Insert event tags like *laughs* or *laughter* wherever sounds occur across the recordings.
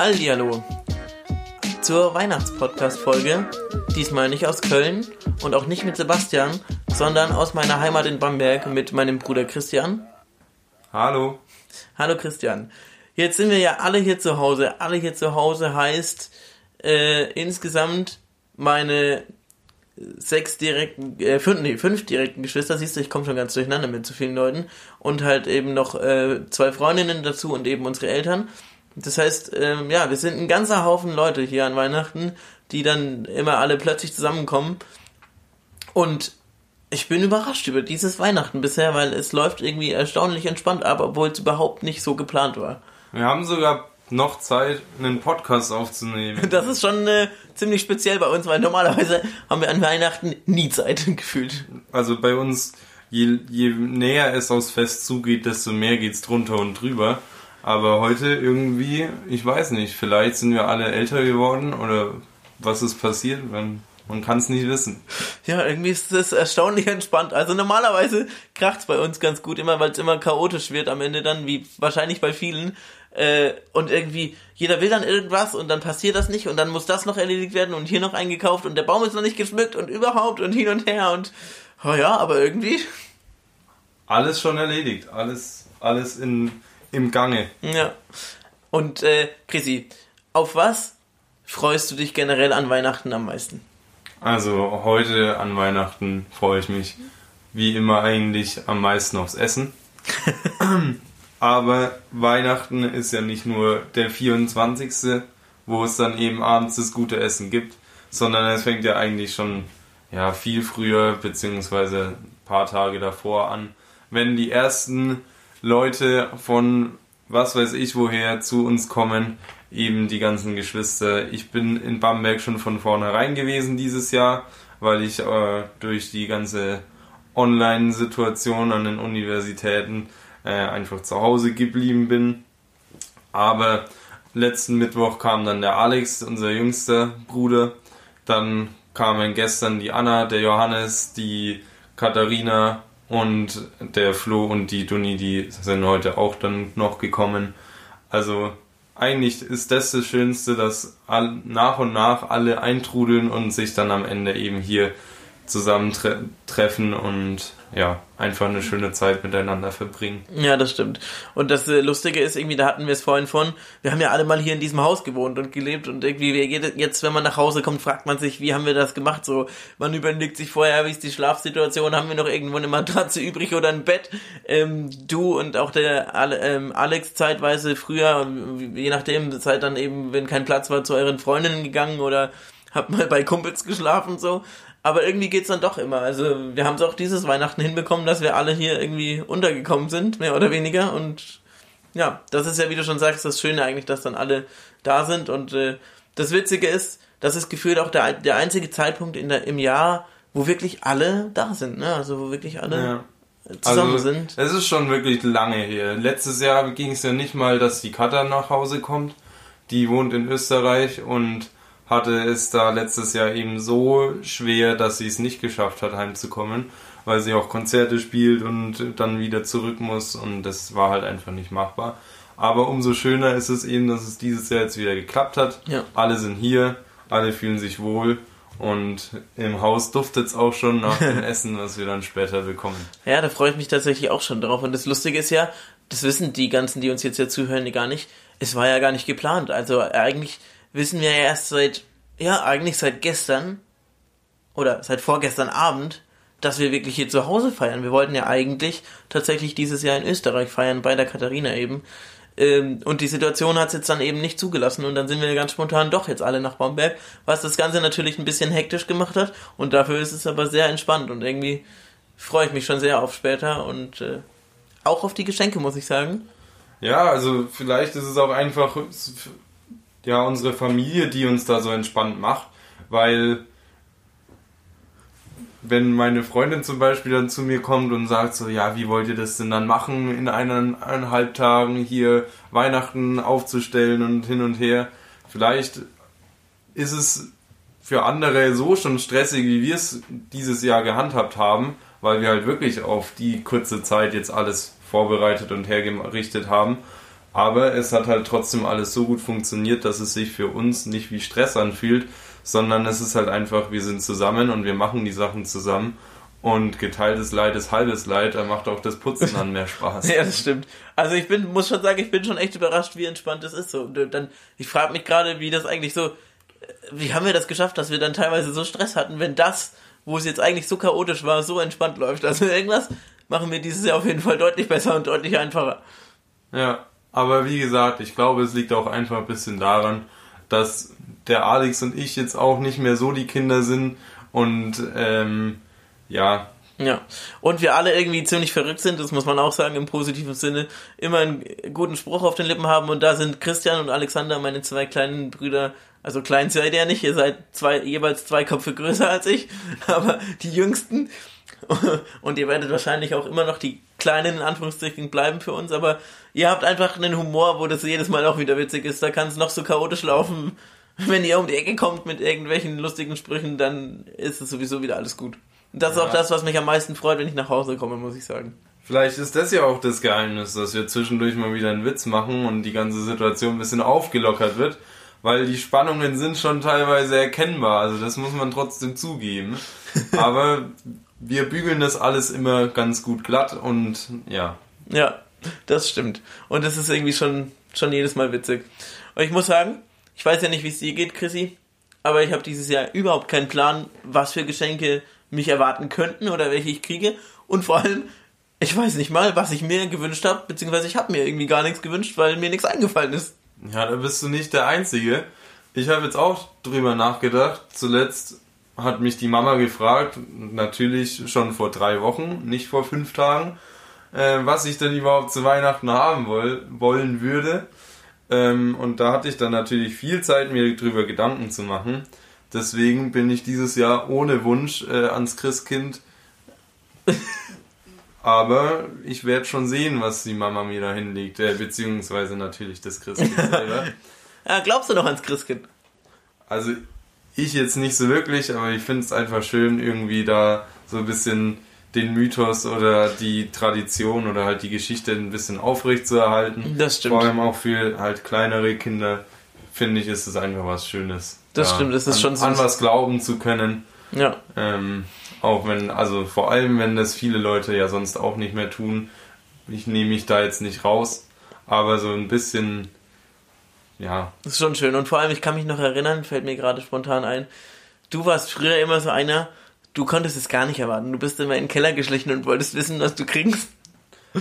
Hallihallo zur Weihnachtspodcast-Folge. Diesmal nicht aus Köln und auch nicht mit Sebastian, sondern aus meiner Heimat in Bamberg mit meinem Bruder Christian. Hallo. Hallo Christian. Jetzt sind wir ja alle hier zu Hause. Alle hier zu Hause heißt äh, insgesamt meine sechs direkten, äh, fünf, nee, fünf direkten Geschwister, siehst du, ich komme schon ganz durcheinander mit zu vielen Leuten. Und halt eben noch äh, zwei Freundinnen dazu und eben unsere Eltern. Das heißt, ähm, ja, wir sind ein ganzer Haufen Leute hier an Weihnachten, die dann immer alle plötzlich zusammenkommen. Und ich bin überrascht über dieses Weihnachten bisher, weil es läuft irgendwie erstaunlich entspannt ab, obwohl es überhaupt nicht so geplant war. Wir haben sogar noch Zeit, einen Podcast aufzunehmen. *laughs* Das ist schon äh, ziemlich speziell bei uns, weil normalerweise haben wir an Weihnachten nie Zeit *laughs* gefühlt. Also bei uns, je, je näher es aufs Fest zugeht, desto mehr geht's drunter und drüber. Aber heute irgendwie, ich weiß nicht, vielleicht sind wir alle älter geworden oder was ist passiert, man, man kann es nicht wissen. Ja, irgendwie ist es erstaunlich entspannt. Also normalerweise kracht's bei uns ganz gut, immer weil es immer chaotisch wird am Ende dann, wie wahrscheinlich bei vielen. Äh, und irgendwie, jeder will dann irgendwas und dann passiert das nicht und dann muss das noch erledigt werden und hier noch eingekauft und der Baum ist noch nicht geschmückt und überhaupt und hin und her und oh ja, aber irgendwie. Alles schon erledigt, alles, alles in, im Gange. Ja. Und äh, Chrissy, auf was freust du dich generell an Weihnachten am meisten? Also heute an Weihnachten freue ich mich wie immer eigentlich am meisten aufs Essen. *laughs* Aber Weihnachten ist ja nicht nur der 24., wo es dann eben abends das gute Essen gibt, sondern es fängt ja eigentlich schon ja, viel früher, beziehungsweise ein paar Tage davor an, wenn die ersten Leute von was weiß ich woher zu uns kommen, eben die ganzen Geschwister. Ich bin in Bamberg schon von vornherein gewesen dieses Jahr, weil ich äh, durch die ganze Online-Situation an den Universitäten äh, einfach zu Hause geblieben bin. Aber letzten Mittwoch kam dann der Alex, unser jüngster Bruder. Dann kamen gestern die Anna, der Johannes, die Katharina und der Flo und die Duni, die sind heute auch dann noch gekommen. Also eigentlich ist das das Schönste, dass nach und nach alle eintrudeln und sich dann am Ende eben hier zusammentreffen und ja, einfach eine schöne Zeit miteinander verbringen. Ja, das stimmt. Und das äh, Lustige ist irgendwie, da hatten wir es vorhin von, wir haben ja alle mal hier in diesem Haus gewohnt und gelebt und irgendwie jetzt, wenn man nach Hause kommt, fragt man sich, wie haben wir das gemacht? So, man überlegt sich vorher, wie ist die Schlafsituation, haben wir noch irgendwo eine Matratze *laughs* übrig oder ein Bett? Ähm, du und auch der ähm, Alex zeitweise früher, je nachdem, seid dann eben, wenn kein Platz war, zu euren Freundinnen gegangen oder habt mal bei Kumpels geschlafen so. Aber irgendwie geht's dann doch immer. Also wir haben es auch dieses Weihnachten hinbekommen, dass wir alle hier irgendwie untergekommen sind, mehr oder weniger. Und ja, das ist ja, wie du schon sagst, das Schöne eigentlich, dass dann alle da sind. Und äh, das Witzige ist, das ist gefühlt auch der, der einzige Zeitpunkt in der, im Jahr, wo wirklich alle da sind. Ne? Also wo wirklich alle ja. zusammen also, sind. Es ist schon wirklich lange hier. Letztes Jahr ging es ja nicht mal, dass die Katha nach Hause kommt. Die wohnt in Österreich und hatte es da letztes Jahr eben so schwer, dass sie es nicht geschafft hat, heimzukommen, weil sie auch Konzerte spielt und dann wieder zurück muss und das war halt einfach nicht machbar. Aber umso schöner ist es eben, dass es dieses Jahr jetzt wieder geklappt hat. Ja. Alle sind hier, alle fühlen sich wohl und im Haus duftet es auch schon nach dem *laughs* Essen, was wir dann später bekommen. Ja, da freue ich mich tatsächlich auch schon drauf. Und das Lustige ist ja, das wissen die ganzen, die uns jetzt hier zuhören, gar nicht. Es war ja gar nicht geplant. Also eigentlich wissen wir ja erst seit, ja, eigentlich seit gestern oder seit vorgestern Abend, dass wir wirklich hier zu Hause feiern. Wir wollten ja eigentlich tatsächlich dieses Jahr in Österreich feiern, bei der Katharina eben. Ähm, und die Situation hat es jetzt dann eben nicht zugelassen und dann sind wir ganz spontan doch jetzt alle nach Bamberg, was das Ganze natürlich ein bisschen hektisch gemacht hat und dafür ist es aber sehr entspannt und irgendwie freue ich mich schon sehr auf später und äh, auch auf die Geschenke, muss ich sagen. Ja, also vielleicht ist es auch einfach ja, unsere Familie, die uns da so entspannt macht, weil wenn meine Freundin zum Beispiel dann zu mir kommt und sagt so, ja, wie wollt ihr das denn dann machen, in eineinhalb Tagen hier Weihnachten aufzustellen und hin und her, vielleicht ist es für andere so schon stressig, wie wir es dieses Jahr gehandhabt haben, weil wir halt wirklich auf die kurze Zeit jetzt alles vorbereitet und hergerichtet haben Aber es hat halt trotzdem alles so gut funktioniert, dass es sich für uns nicht wie Stress anfühlt, sondern es ist halt einfach, wir sind zusammen und wir machen die Sachen zusammen. Und geteiltes Leid ist halbes Leid, da macht auch das Putzen dann mehr Spaß. *laughs* ja, das stimmt. Also ich bin, muss schon sagen, ich bin schon echt überrascht, wie entspannt das ist. So, und dann, ich frage mich gerade, wie das eigentlich so, wie haben wir das geschafft, dass wir dann teilweise so Stress hatten, wenn das, wo es jetzt eigentlich so chaotisch war, so entspannt läuft. Also irgendwas machen wir dieses Jahr auf jeden Fall deutlich besser und deutlich einfacher. Ja, aber wie gesagt, ich glaube, es liegt auch einfach ein bisschen daran, dass der Alex und ich jetzt auch nicht mehr so die Kinder sind und ähm, ja. Ja, und wir alle irgendwie ziemlich verrückt sind, das muss man auch sagen im positiven Sinne, immer einen guten Spruch auf den Lippen haben und da sind Christian und Alexander, meine zwei kleinen Brüder, also klein seid ihr nicht, ihr seid zwei, jeweils zwei Köpfe größer als ich, *laughs* aber die jüngsten *laughs* und ihr werdet wahrscheinlich auch immer noch die kleinen in Anführungsstrichen bleiben für uns, aber ihr habt einfach einen Humor, wo das jedes Mal auch wieder witzig ist, da kann es noch so chaotisch laufen, *laughs* wenn ihr um die Ecke kommt mit irgendwelchen lustigen Sprüchen, dann ist es sowieso wieder alles gut. Das ist ja. auch das, was mich am meisten freut, wenn ich nach Hause komme, muss ich sagen. Vielleicht ist das ja auch das Geheimnis, dass wir zwischendurch mal wieder einen Witz machen und die ganze Situation ein bisschen aufgelockert wird, weil die Spannungen sind schon teilweise erkennbar, also das muss man trotzdem zugeben. *laughs* Aber wir bügeln das alles immer ganz gut glatt und ja. Ja, das stimmt. Und das ist irgendwie schon, schon jedes Mal witzig. Und ich muss sagen, ich weiß ja nicht, wie es dir geht, Chrissy, aber ich habe dieses Jahr überhaupt keinen Plan, was für Geschenke mich erwarten könnten oder welche ich kriege. Und vor allem, ich weiß nicht mal, was ich mir gewünscht habe, beziehungsweise ich habe mir irgendwie gar nichts gewünscht, weil mir nichts eingefallen ist. Ja, da bist du nicht der Einzige. Ich habe jetzt auch drüber nachgedacht. Zuletzt hat mich die Mama gefragt, natürlich schon vor drei Wochen, nicht vor fünf Tagen, äh, was ich denn überhaupt zu Weihnachten haben woll wollen würde. Ähm, und da hatte ich dann natürlich viel Zeit, mir darüber Gedanken zu machen. Deswegen bin ich dieses Jahr ohne Wunsch äh, ans Christkind. *laughs* Aber ich werde schon sehen, was die Mama mir da hinlegt, äh, beziehungsweise natürlich das Christkind selber. *laughs* ja, glaubst du noch ans Christkind? Also ich jetzt nicht so wirklich, aber ich finde es einfach schön, irgendwie da so ein bisschen den Mythos oder die Tradition oder halt die Geschichte ein bisschen aufrecht zu erhalten. Das stimmt. Vor allem auch für halt kleinere Kinder finde ich, ist es einfach was Schönes. Das stimmt, es ist an, schon so. An was glauben zu können. Ja. Ähm, auch wenn, also vor allem, wenn das viele Leute ja sonst auch nicht mehr tun. Ich nehme mich da jetzt nicht raus, aber so ein bisschen, ja. Das ist schon schön. Und vor allem, ich kann mich noch erinnern, fällt mir gerade spontan ein, du warst früher immer so einer, du konntest es gar nicht erwarten. Du bist immer in den Keller geschlichen und wolltest wissen, was du kriegst.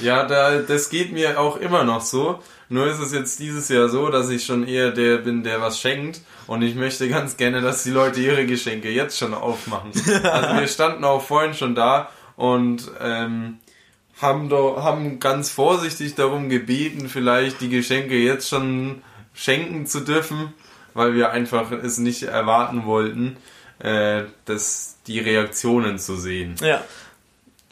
Ja, da, das geht mir auch immer noch so. Nur ist es jetzt dieses Jahr so, dass ich schon eher der bin, der was schenkt. Und ich möchte ganz gerne, dass die Leute ihre Geschenke jetzt schon aufmachen. Also wir standen auch vorhin schon da und ähm, haben, do, haben ganz vorsichtig darum gebeten, vielleicht die Geschenke jetzt schon schenken zu dürfen, weil wir einfach es nicht erwarten wollten, äh, dass die Reaktionen zu sehen. Ja.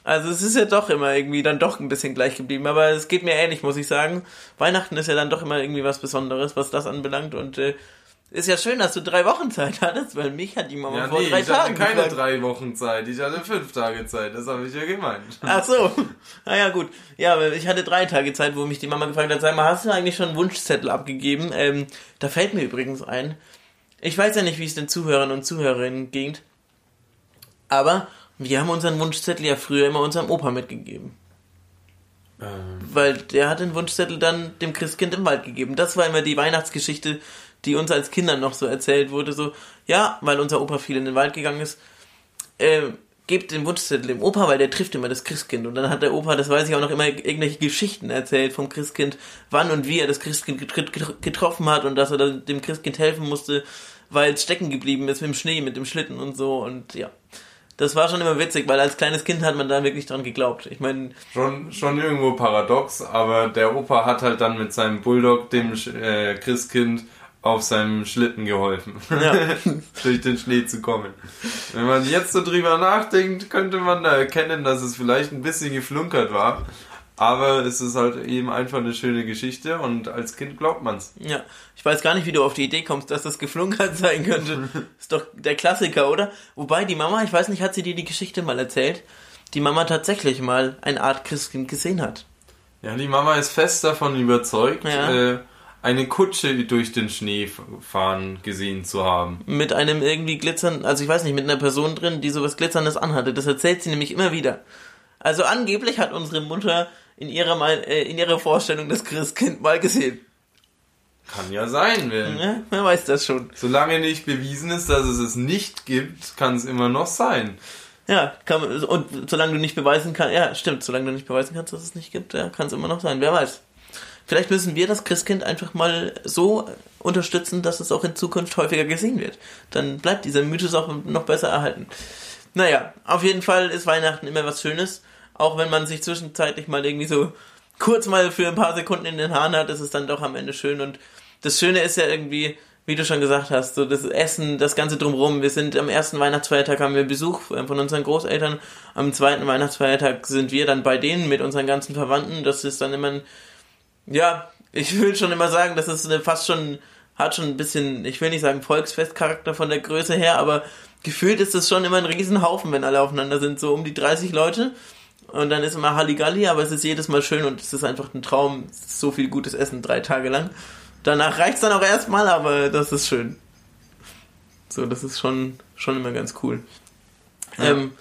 Also es ist ja doch immer irgendwie dann doch ein bisschen gleich geblieben, aber es geht mir ähnlich, muss ich sagen. Weihnachten ist ja dann doch immer irgendwie was Besonderes, was das anbelangt und äh, ist ja schön, dass du drei Wochen Zeit hattest, weil mich hat die Mama ja, vor nee, drei ich Tagen hatte keine gefragt. drei Wochen Zeit, ich hatte fünf Tage Zeit, das habe ich ja gemeint. Ach so, naja gut. Ja, ich hatte drei Tage Zeit, wo mich die Mama gefragt hat, sag mal, hast du eigentlich schon einen Wunschzettel abgegeben? Ähm, da fällt mir übrigens ein, ich weiß ja nicht, wie es den Zuhörern und Zuhörerinnen ging, aber wir haben unseren Wunschzettel ja früher immer unserem Opa mitgegeben. Ähm. Weil der hat den Wunschzettel dann dem Christkind im Wald gegeben. Das war immer die Weihnachtsgeschichte, die uns als Kindern noch so erzählt wurde. So, ja, weil unser Opa viel in den Wald gegangen ist, äh, gebt den Wunschzettel dem Opa, weil der trifft immer das Christkind. Und dann hat der Opa, das weiß ich auch noch, immer irgendwelche Geschichten erzählt vom Christkind, wann und wie er das Christkind getroffen hat und dass er dem Christkind helfen musste, weil es stecken geblieben ist mit dem Schnee, mit dem Schlitten und so. Und ja, das war schon immer witzig, weil als kleines Kind hat man da wirklich dran geglaubt. Ich meine. Schon, schon irgendwo paradox, aber der Opa hat halt dann mit seinem Bulldog dem äh, Christkind auf seinem Schlitten geholfen, ja. *laughs* durch den Schnee zu kommen. Wenn man jetzt so drüber nachdenkt, könnte man da erkennen, dass es vielleicht ein bisschen geflunkert war. Aber es ist halt eben einfach eine schöne Geschichte und als Kind glaubt man's. Ja, ich weiß gar nicht, wie du auf die Idee kommst, dass das geflunkert *laughs* sein könnte. ist doch der Klassiker, oder? Wobei die Mama, ich weiß nicht, hat sie dir die Geschichte mal erzählt, die Mama tatsächlich mal eine Art Christkind gesehen hat. Ja, die Mama ist fest davon überzeugt, Ja. äh, eine Kutsche durch den Schnee fahren gesehen zu haben. Mit einem irgendwie glitzernden, also ich weiß nicht, mit einer Person drin, die sowas Glitzerndes anhatte. Das erzählt sie nämlich immer wieder. Also angeblich hat unsere Mutter in ihrer, Mein- äh, in ihrer Vorstellung das Christkind mal gesehen. Kann ja sein, wenn. Ja, wer weiß das schon. Solange nicht bewiesen ist, dass es es nicht gibt, kann es immer noch sein. Ja, kann und solange du nicht beweisen kannst, ja, stimmt, solange du nicht beweisen kannst, dass es nicht gibt, ja, kann es immer noch sein, wer weiß. Vielleicht müssen wir das Christkind einfach mal so unterstützen, dass es auch in Zukunft häufiger gesehen wird. Dann bleibt dieser Mythos auch noch besser erhalten. Naja, auf jeden Fall ist Weihnachten immer was Schönes, auch wenn man sich zwischenzeitlich mal irgendwie so kurz mal für ein paar Sekunden in den Haaren hat, ist es dann doch am Ende schön und das Schöne ist ja irgendwie, wie du schon gesagt hast, so das Essen, das Ganze drumherum. Wir sind am ersten Weihnachtsfeiertag haben wir Besuch von unseren Großeltern. Am zweiten Weihnachtsfeiertag sind wir dann bei denen mit unseren ganzen Verwandten. Das ist dann immer ein, ja, ich *laughs* will schon immer sagen, das ist eine fast schon, hat schon ein bisschen, ich will nicht sagen Volksfestcharakter von der Größe her, aber gefühlt ist es schon immer ein Riesenhaufen, wenn alle aufeinander sind, so um die 30 Leute. Und dann ist immer Halligalli, aber es ist jedes Mal schön und es ist einfach ein Traum. Es so viel gutes Essen, drei Tage lang. Danach reicht's dann auch erstmal, aber das ist schön. So, das ist schon, schon immer ganz cool. Ja. Ähm,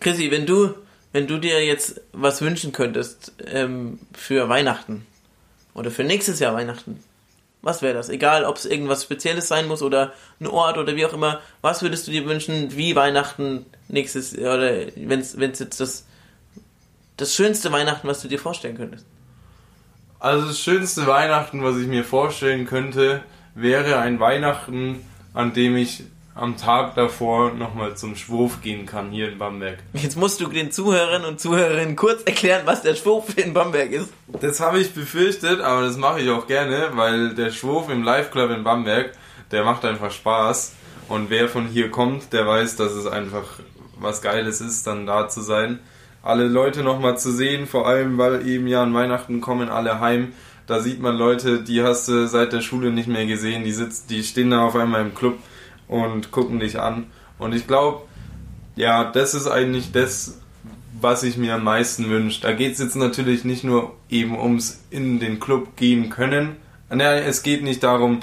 Chrissy, wenn du, wenn du dir jetzt was wünschen könntest ähm, für Weihnachten oder für nächstes Jahr Weihnachten, was wäre das? Egal, ob es irgendwas Spezielles sein muss oder ein Ort oder wie auch immer. Was würdest du dir wünschen, wie Weihnachten nächstes Jahr oder wenn es jetzt das das schönste Weihnachten, was du dir vorstellen könntest? Also das schönste Weihnachten, was ich mir vorstellen könnte, wäre ein Weihnachten, an dem ich am Tag davor nochmal zum Schwurf gehen kann hier in Bamberg. Jetzt musst du den Zuhörern und Zuhörerinnen kurz erklären, was der Schwurf in Bamberg ist. Das habe ich befürchtet, aber das mache ich auch gerne, weil der Schwurf im Live Club in Bamberg, der macht einfach Spaß. Und wer von hier kommt, der weiß, dass es einfach was Geiles ist, dann da zu sein. Alle Leute nochmal zu sehen, vor allem weil eben ja an Weihnachten kommen alle heim. Da sieht man Leute, die hast du seit der Schule nicht mehr gesehen, die sitzen, die stehen da auf einmal im Club und gucken dich an. Und ich glaube, ja, das ist eigentlich das, was ich mir am meisten wünsche. Da geht es jetzt natürlich nicht nur eben ums in den Club gehen können. Naja, es geht nicht darum,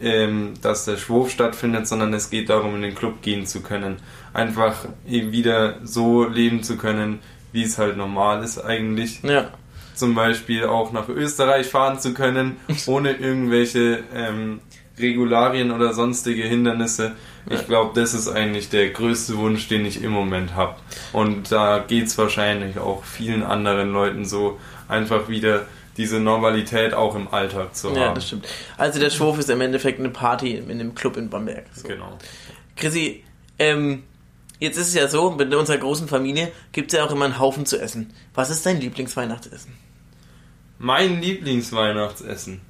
ähm, dass der Schwurf stattfindet, sondern es geht darum, in den Club gehen zu können. Einfach eben wieder so leben zu können, wie es halt normal ist eigentlich. Ja. Zum Beispiel auch nach Österreich fahren zu können, *laughs* ohne irgendwelche ähm, Regularien oder sonstige Hindernisse. Ich glaube, das ist eigentlich der größte Wunsch, den ich im Moment habe. Und da geht es wahrscheinlich auch vielen anderen Leuten so, einfach wieder diese Normalität auch im Alltag zu Ja, haben. das stimmt. Also der Schwurf ist im Endeffekt eine Party in einem Club in Bamberg. So. Genau. Chrissy, ähm, jetzt ist es ja so, mit unserer großen Familie gibt es ja auch immer einen Haufen zu essen. Was ist dein Lieblingsweihnachtsessen? Mein Lieblingsweihnachtsessen.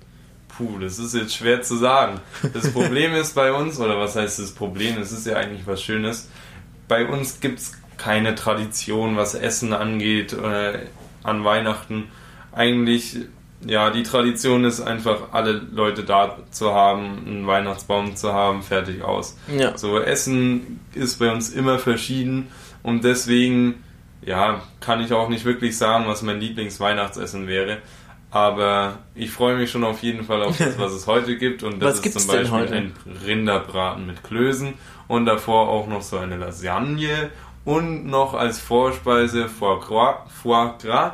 Puh, das ist jetzt schwer zu sagen. Das Problem ist bei uns, oder was heißt das Problem? Es ist ja eigentlich was Schönes. Bei uns gibt es keine Tradition, was Essen angeht, äh, an Weihnachten. Eigentlich, ja, die Tradition ist einfach, alle Leute da zu haben, einen Weihnachtsbaum zu haben, fertig aus. Ja. So, Essen ist bei uns immer verschieden und deswegen, ja, kann ich auch nicht wirklich sagen, was mein Lieblingsweihnachtsessen wäre. Aber ich freue mich schon auf jeden Fall auf das, was es heute gibt. Und das Was ist zum Beispiel heute? ein Rinderbraten mit Klößen und davor auch noch so eine Lasagne und noch als Vorspeise Foie Gras. Foie Gras.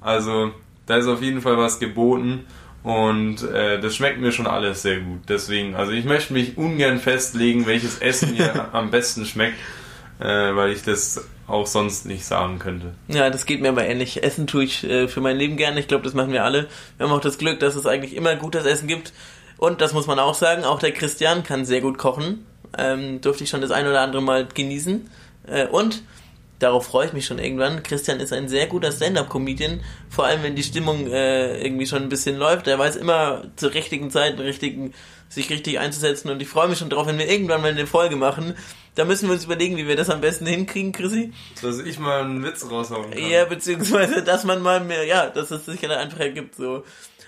Also da ist auf jeden Fall was geboten und äh, das schmeckt mir schon alles sehr gut. Deswegen, also ich möchte mich ungern festlegen, welches Essen mir *laughs* am besten schmeckt, äh, weil ich das auch sonst nicht sagen könnte. Ja, das geht mir aber ähnlich. Essen tue ich äh, für mein Leben gerne. Ich glaube, das machen wir alle. Wir haben auch das Glück, dass es eigentlich immer gutes Essen gibt. Und das muss man auch sagen, auch der Christian kann sehr gut kochen. Ähm, durfte ich schon das ein oder andere Mal genießen. Äh, und darauf freue ich mich schon irgendwann. Christian ist ein sehr guter Stand-up-Comedian, vor allem wenn die Stimmung äh, irgendwie schon ein bisschen läuft. Er weiß immer zur richtigen Zeit, richtigen, sich richtig einzusetzen. Und ich freue mich schon drauf, wenn wir irgendwann mal eine Folge machen. Da müssen wir uns überlegen, wie wir das am besten hinkriegen, Chrissy. Dass ich mal einen Witz raushauen kann. Ja, beziehungsweise, dass man mal mehr, ja, dass es sich einfach ergibt, so.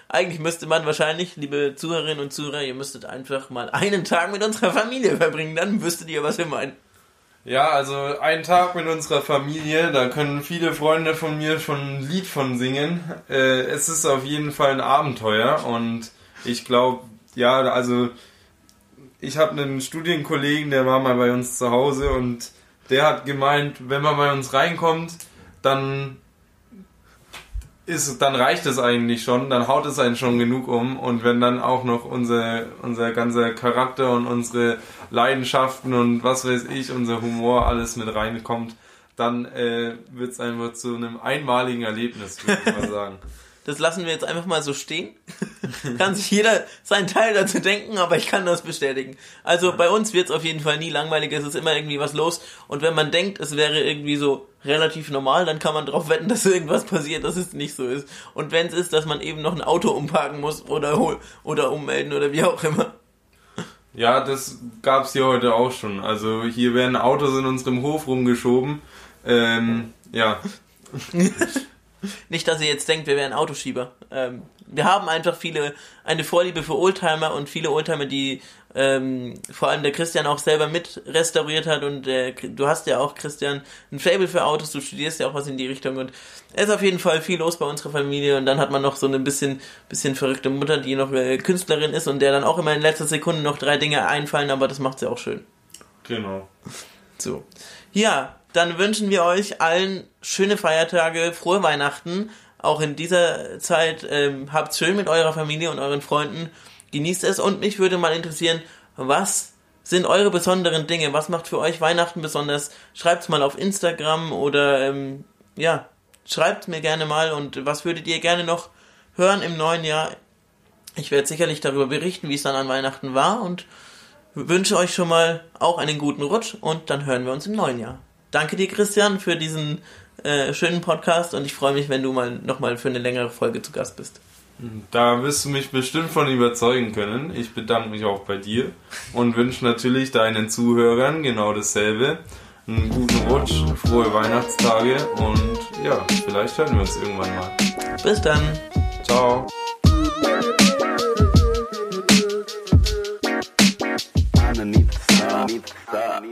Eigentlich müsste man wahrscheinlich, liebe Zuhörerinnen und Zuhörer, ihr müsstet einfach mal einen Tag mit unserer Familie verbringen, dann wüsstet ihr, was wir meinen. Ja, also ein Tag mit unserer Familie, da können viele Freunde von mir schon ein Lied von singen. Äh, es ist auf jeden Fall ein Abenteuer und ich glaube, ja, also ich habe einen Studienkollegen, der war mal bei uns zu Hause und der hat gemeint, wenn man bei uns reinkommt, dann ist, dann reicht es eigentlich schon, dann haut es einen schon genug um und wenn dann auch noch unser, unser ganzer Charakter und unsere Leidenschaften und was weiß ich, unser Humor alles mit reinkommt, dann äh, wird es einfach zu einem einmaligen Erlebnis, würde ich mal *laughs* sagen. Das lassen wir jetzt einfach mal so stehen. *laughs* kann sich jeder seinen Teil dazu denken, aber ich kann das bestätigen. Also bei uns wird es auf jeden Fall nie langweilig, es ist immer irgendwie was los. Und wenn man denkt, es wäre irgendwie so relativ normal, dann kann man darauf wetten, dass irgendwas passiert, dass es nicht so ist. Und wenn es ist, dass man eben noch ein Auto umparken muss oder, oder ummelden oder wie auch immer. Ja, das gab es hier heute auch schon. Also hier werden Autos in unserem Hof rumgeschoben. Ähm, ja. *laughs* *laughs* Nicht, dass ihr jetzt denkt, wir wären Autoschieber. Ähm, wir haben einfach viele, eine Vorliebe für Oldtimer und viele Oldtimer, die ähm, vor allem der Christian auch selber mit restauriert hat und äh, du hast ja auch, Christian, ein Fable für Autos, du studierst ja auch was in die Richtung und es ist auf jeden Fall viel los bei unserer Familie und dann hat man noch so eine bisschen, bisschen verrückte Mutter, die noch äh, Künstlerin ist und der dann auch immer in letzter Sekunde noch drei Dinge einfallen, aber das macht sie auch schön. Genau. So. Ja, dann wünschen wir euch allen schöne Feiertage, frohe Weihnachten. Auch in dieser Zeit ähm, habt schön mit eurer Familie und euren Freunden. Genießt es und mich würde mal interessieren, was sind eure besonderen Dinge? Was macht für euch Weihnachten besonders? Schreibt's mal auf Instagram oder ähm, ja, schreibt mir gerne mal und was würdet ihr gerne noch hören im neuen Jahr? Ich werde sicherlich darüber berichten, wie es dann an Weihnachten war und wünsche euch schon mal auch einen guten Rutsch und dann hören wir uns im neuen Jahr danke dir, Christian, für diesen äh, schönen Podcast und ich freue mich, wenn du mal nochmal für eine längere Folge zu Gast bist. Da wirst du mich bestimmt von überzeugen können. Ich bedanke mich auch bei dir und wünsche natürlich deinen Zuhörern genau dasselbe. Einen guten Rutsch, frohe Weihnachtstage und ja, vielleicht hören wir uns irgendwann mal. Bis dann. Ciao. Underneath the star.